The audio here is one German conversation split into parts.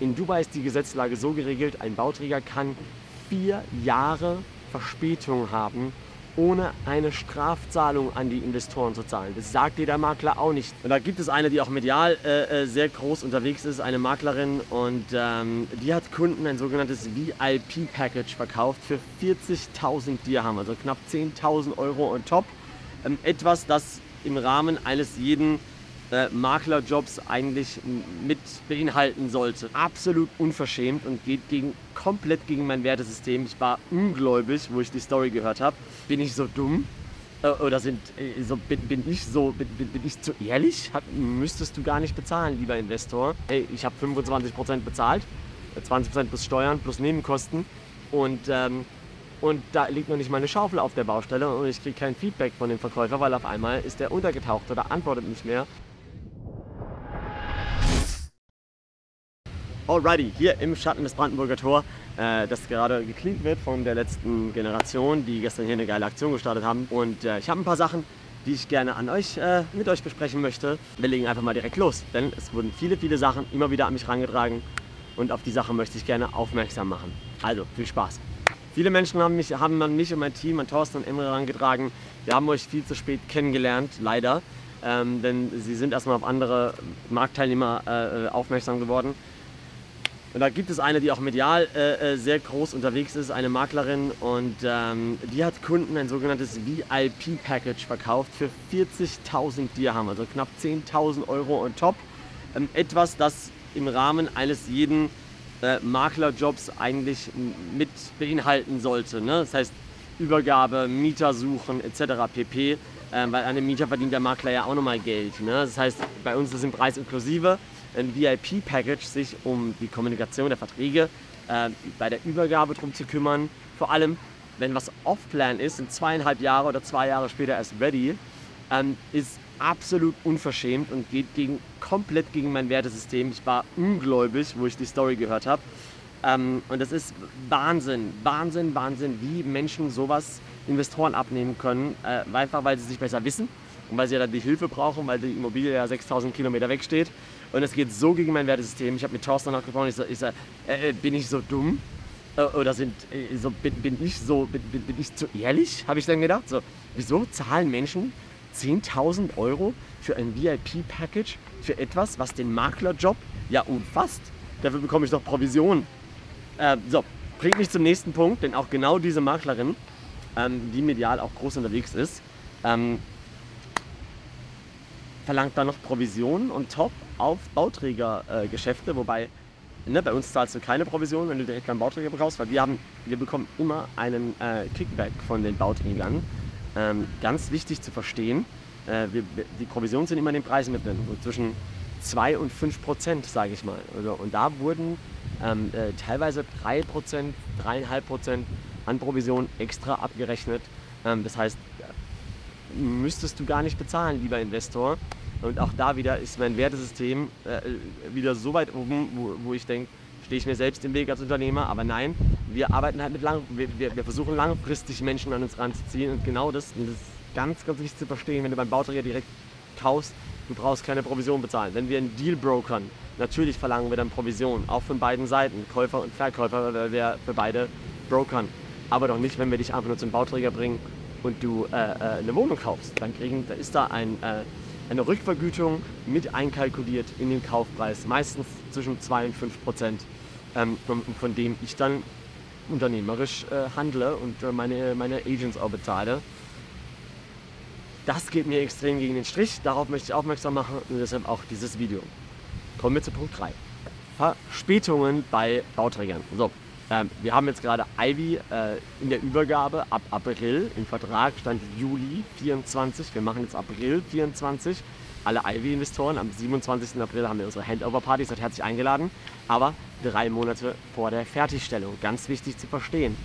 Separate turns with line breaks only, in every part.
In Dubai ist die Gesetzlage so geregelt, ein Bauträger kann vier Jahre Verspätung haben, ohne eine Strafzahlung an die Investoren zu zahlen. Das sagt dir der Makler auch nicht. Und da gibt es eine, die auch medial äh, äh sehr groß unterwegs ist, eine Maklerin und ähm, die hat Kunden ein sogenanntes VIP-Package verkauft für 40.000 Dirham, also knapp 10.000 Euro on top. Ähm, etwas, das im Rahmen eines jeden äh, Maklerjobs eigentlich mit beinhalten sollte. Absolut unverschämt und geht gegen, komplett gegen mein Wertesystem. Ich war ungläubig, wo ich die Story gehört habe. Bin ich so dumm? Äh, oder sind, äh, so, bin, bin, ich so, bin, bin ich zu ehrlich? Hat, müsstest du gar nicht bezahlen, lieber Investor. Hey, ich habe 25% bezahlt, 20% äh, plus Steuern, plus Nebenkosten und ähm, und da liegt noch nicht mal eine Schaufel auf der Baustelle und ich kriege kein Feedback von dem Verkäufer, weil auf einmal ist er untergetaucht oder antwortet nicht mehr. Alrighty, hier im Schatten des Brandenburger Tor, äh, das gerade gecleant wird von der letzten Generation, die gestern hier eine geile Aktion gestartet haben. Und äh, ich habe ein paar Sachen, die ich gerne an euch, äh, mit euch besprechen möchte. Wir legen einfach mal direkt los, denn es wurden viele, viele Sachen immer wieder an mich herangetragen und auf die Sache möchte ich gerne aufmerksam machen. Also, viel Spaß! Viele Menschen haben mich, haben an mich und mein Team, an Thorsten und Emre herangetragen. Wir haben euch viel zu spät kennengelernt, leider. Ähm, denn sie sind erstmal auf andere Marktteilnehmer aufmerksam geworden. Und da gibt es eine, die auch medial äh, äh sehr groß unterwegs ist, eine Maklerin und ähm, die hat Kunden ein sogenanntes VIP-Package verkauft für 40.000 Dirham, also knapp 10.000 Euro on top. Ähm, etwas, das im Rahmen eines jeden äh, Maklerjobs eigentlich mit beinhalten sollte. Ne? Das heißt Übergabe, Mieter suchen etc. pp. Äh, weil an dem Mieter verdient der Makler ja auch nochmal Geld. Ne? Das heißt, bei uns ist im Preis inklusive ein VIP-Package, sich um die Kommunikation der Verträge äh, bei der Übergabe drum zu kümmern. Vor allem, wenn was off-plan ist, sind zweieinhalb Jahre oder zwei Jahre später erst ready, ähm, ist absolut unverschämt und geht gegen, komplett gegen mein Wertesystem. Ich war ungläubig, wo ich die Story gehört habe. Ähm, und das ist Wahnsinn, Wahnsinn, Wahnsinn, wie Menschen sowas Investoren abnehmen können, äh, einfach weil sie sich besser wissen und weil sie ja dann die Hilfe brauchen, weil die Immobilie ja 6000 Kilometer wegsteht. Und es geht so gegen mein Wertesystem. Ich habe mit Thorsten noch gesprochen, ich sage, ich sag, äh, äh, bin ich so dumm? Äh, oder sind, äh, so, bin, bin, ich so, bin, bin ich zu ehrlich? Habe ich dann gedacht. So, wieso zahlen Menschen 10.000 Euro für ein VIP-Package für etwas, was den Maklerjob ja umfasst? Dafür bekomme ich doch Provision. Äh, so, bringt mich zum nächsten Punkt, denn auch genau diese Maklerin, ähm, die medial auch groß unterwegs ist, ähm, verlangt dann noch Provisionen und top auf Bauträgergeschäfte, äh, wobei ne, bei uns zahlst du keine Provision, wenn du direkt beim Bauträger brauchst, weil wir, haben, wir bekommen immer einen äh, Kickback von den Bauträgern. Ähm, ganz wichtig zu verstehen, äh, wir, die Provisionen sind immer in den Preisen mit drin, zwischen 2 und 5 Prozent, sage ich mal. Also, und da wurden ähm, äh, teilweise 3 Prozent, 3,5 Prozent an Provision extra abgerechnet. Ähm, das heißt, müsstest du gar nicht bezahlen, lieber Investor. Und auch da wieder ist mein Wertesystem äh, wieder so weit oben, wo, wo ich denke, stehe ich mir selbst im Weg als Unternehmer. Aber nein, wir arbeiten halt mit lang, wir, wir, versuchen langfristig Menschen an uns ranzuziehen. Und genau das, das ist ganz, ganz wichtig zu verstehen, wenn du beim Bauträger direkt kaufst, du brauchst keine Provision bezahlen. Wenn wir einen Deal brokern, natürlich verlangen wir dann Provision, auch von beiden Seiten, Käufer und Verkäufer, weil wir für beide brokern. Aber doch nicht, wenn wir dich einfach nur zum Bauträger bringen und du äh, äh, eine Wohnung kaufst. Dann kriegen, da ist da ein, äh, eine Rückvergütung mit einkalkuliert in den Kaufpreis, meistens zwischen 2 und 5 Prozent, ähm, von, von, dem ich dann unternehmerisch äh, handle und meine, meine Agents auch bezahle. Das geht mir extrem gegen den Strich, darauf möchte ich aufmerksam machen und deshalb auch dieses Video. Kommen wir zu Punkt 3. Verspätungen bei Bauträgern. So, ähm, wir haben jetzt gerade Ivy äh, in der Übergabe ab April. Im Vertrag stand Juli 24. Wir machen jetzt April 24. Alle Ivy-Investoren. Am 27. April haben wir unsere Handover-Party. Seid herzlich eingeladen. Aber drei Monate vor der Fertigstellung. Ganz wichtig zu verstehen.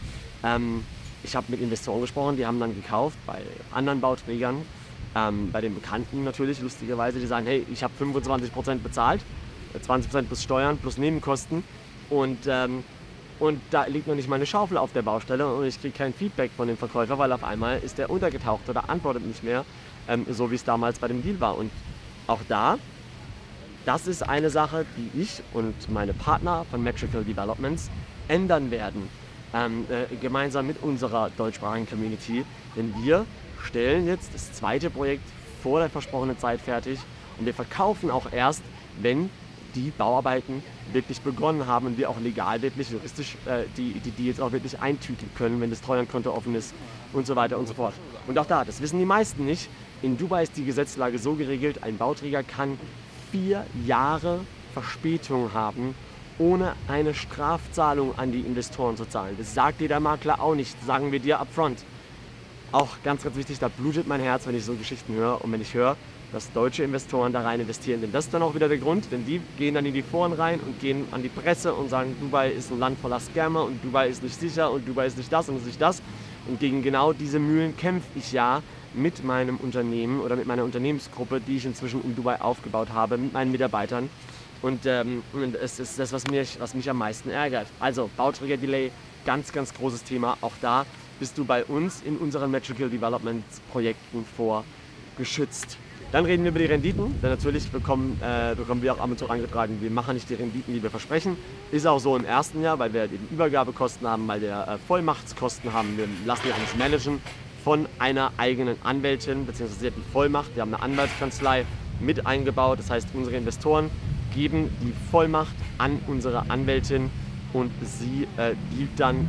Ähm, ich habe mit Investoren gesprochen, die haben dann gekauft bei anderen Bauträgern. Ähm, bei den Bekannten natürlich, lustigerweise, die sagen, hey, ich habe 25% bezahlt, 20% plus Steuern, plus Nebenkosten. Und ähm, und da liegt noch nicht mal eine Schaufel auf der Baustelle und ich kriege kein Feedback von dem Verkäufer, weil auf einmal ist der untergetaucht oder antwortet nicht mehr, ähm, so wie es damals bei dem Deal war. Und auch da das ist eine Sache, die ich und meine Partner von Metrical Developments ändern werden, ähm, äh, gemeinsam mit unserer deutschsprachigen Community. Denn wir stellen jetzt das zweite Projekt vor der versprochenen Zeit fertig und wir verkaufen auch erst, wenn die Bauarbeiten wirklich begonnen haben und wir auch legal, wirklich juristisch äh, die, die, die auch wirklich eintüten können, wenn das Treuhandkonto offen ist und so weiter und so fort. Und auch da, das wissen die meisten nicht, in Dubai ist die Gesetzlage so geregelt, ein Bauträger kann vier Jahre Verspätung haben, ohne eine Strafzahlung an die Investoren zu zahlen. Das sagt dir der Makler auch nicht, sagen wir dir upfront. Auch ganz, ganz wichtig, da blutet mein Herz, wenn ich so Geschichten höre und wenn ich höre, dass deutsche Investoren da rein investieren. Denn das ist dann auch wieder der Grund, denn die gehen dann in die Foren rein und gehen an die Presse und sagen, Dubai ist ein Land voller Scammer und Dubai ist nicht sicher und Dubai ist nicht das und nicht das. Und gegen genau diese Mühlen kämpfe ich ja mit meinem Unternehmen oder mit meiner Unternehmensgruppe, die ich inzwischen in Dubai aufgebaut habe, mit meinen Mitarbeitern. Und, ähm, es ist das, was mich, was mich am meisten ärgert. Also Bauträger-Delay, ganz, ganz großes Thema. Auch da bist du bei uns in unseren Metrical Development Projekten vorgeschützt. Dann reden wir über die Renditen, denn natürlich bekommen, äh, bekommen wir auch ab und zu angetragen, wir machen nicht die Renditen, die wir versprechen. Ist auch so im ersten Jahr, weil wir eben Übergabekosten haben, weil wir äh, Vollmachtskosten haben. Wir lassen ja alles managen von einer eigenen Anwältin, beziehungsweise sie hat die Vollmacht. Wir haben eine Anwaltskanzlei mit eingebaut. Das heißt, unsere Investoren geben die Vollmacht an unsere Anwältin und sie äh, dealt dann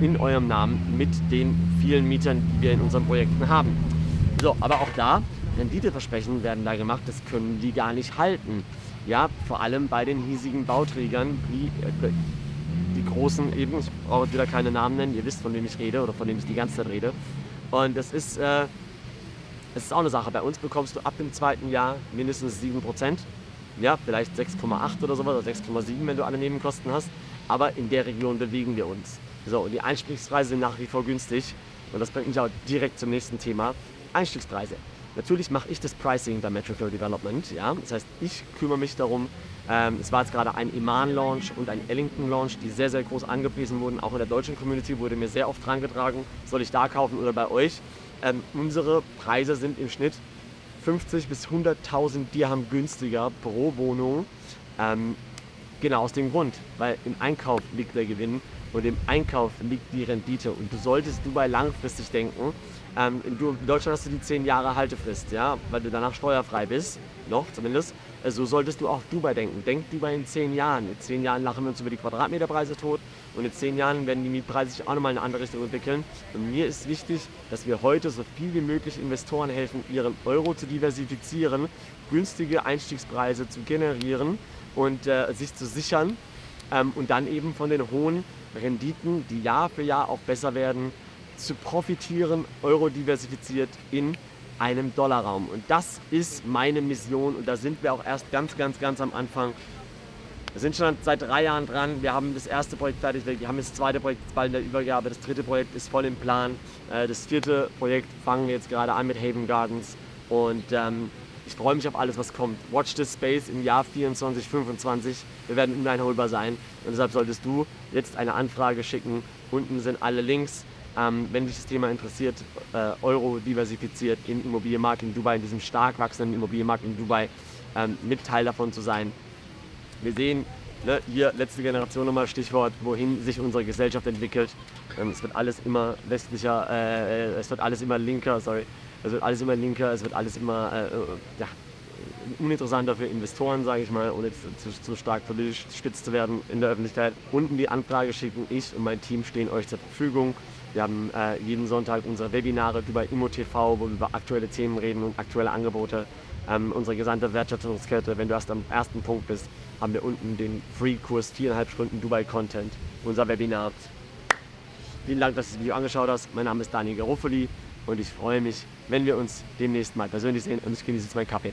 in eurem Namen mit den vielen Mietern, die wir in unseren Projekten haben. So, aber auch da Renditeversprechen werden da gemacht, das können die gar nicht halten. Ja, vor allem bei den hiesigen Bauträgern, wie äh, die großen eben, ich brauche wieder keine Namen nennen, ihr wisst, von wem ich rede oder von wem ich die ganze Zeit rede. Und das ist, äh, das ist auch eine Sache. Bei uns bekommst du ab dem zweiten Jahr mindestens 7%. Ja, vielleicht 6,8 oder sowas oder 6,7, wenn du alle Nebenkosten hast. Aber in der Region bewegen wir uns. So, und die Einstiegspreise sind nach wie vor günstig. Und das bringt mich auch direkt zum nächsten Thema. Einstiegspreise. Natürlich mache ich das Pricing bei Metrical Development. Ja? Das heißt, ich kümmere mich darum. Ähm, es war jetzt gerade ein Iman-Launch und ein Ellington-Launch, die sehr, sehr groß angepriesen wurden. Auch in der deutschen Community wurde mir sehr oft drangetragen, soll ich da kaufen oder bei euch. Ähm, unsere Preise sind im Schnitt 50 bis 100.000 Dirham günstiger pro Wohnung. Ähm, genau aus dem Grund, weil im Einkauf liegt der Gewinn und im Einkauf liegt die Rendite. Und du solltest Dubai langfristig denken. Ähm, in, Deutschland hast du die 10 Jahre Haltefrist, ja, weil du danach steuerfrei bist, noch zumindest. So also solltest du auch Dubai denken. Denk Dubai in 10 Jahren. In 10 Jahren lachen wir uns über die Quadratmeterpreise tot und in 10 Jahren werden die Mietpreise sich auch nochmal in eine andere Richtung entwickeln. Und mir ist wichtig, dass wir heute so viel wie möglich Investoren helfen, ihren Euro zu diversifizieren, günstige Einstiegspreise zu generieren und äh, sich zu sichern ähm, und dann eben von den hohen Renditen, die Jahr für Jahr auch besser werden, zu profitieren, Euro diversifiziert in einem Dollarraum. Und das ist meine Mission und da sind wir auch erst ganz, ganz, ganz am Anfang. Wir sind schon seit drei Jahren dran. Wir haben das erste Projekt fertig. Wir haben das zweite Projekt bald in der Übergabe. Das dritte Projekt ist voll im Plan. Äh, das vierte Projekt fangen wir jetzt gerade an mit Haven Gardens. Und ähm, ich freue mich auf alles, was kommt. Watch this Space im Jahr 24, 25. Wir werden uneinholbar sein. Und deshalb solltest du jetzt eine Anfrage schicken. Unten sind alle Links. Ähm, wenn dich das Thema interessiert, äh, Euro diversifiziert im Immobilienmarkt in Dubai, in diesem stark wachsenden Immobilienmarkt in Dubai, ähm, mit Teil davon zu sein. Wir sehen ne, hier letzte Generation nochmal Stichwort, wohin sich unsere Gesellschaft entwickelt. Ähm, es wird alles immer westlicher, äh, es wird alles immer linker, sorry, es wird alles immer linker, es wird alles immer äh, äh ja, uninteressanter für Investoren, sage ich mal, ohne zu, zu, stark politisch spitz zu werden in der Öffentlichkeit. Unten die Anfrage schicken, ich und mein Team stehen euch zur Verfügung. Wir haben äh, jeden Sonntag unsere Webinare über Immo TV, wo wir über aktuelle Themen reden und aktuelle Angebote. Ähm, unsere gesamte Wertschöpfungskette, wenn du erst am ersten Punkt bist, haben wir unten den Free-Kurs, viereinhalb Stunden Dubai-Content, unser Webinar. Vielen Dank, dass du das Video angeschaut hast. Mein Name ist Daniel Garofoli und ich freue mich, wenn wir uns demnächst mal persönlich sehen und ich genieße jetzt meinen Kaffee.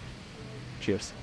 Cheers.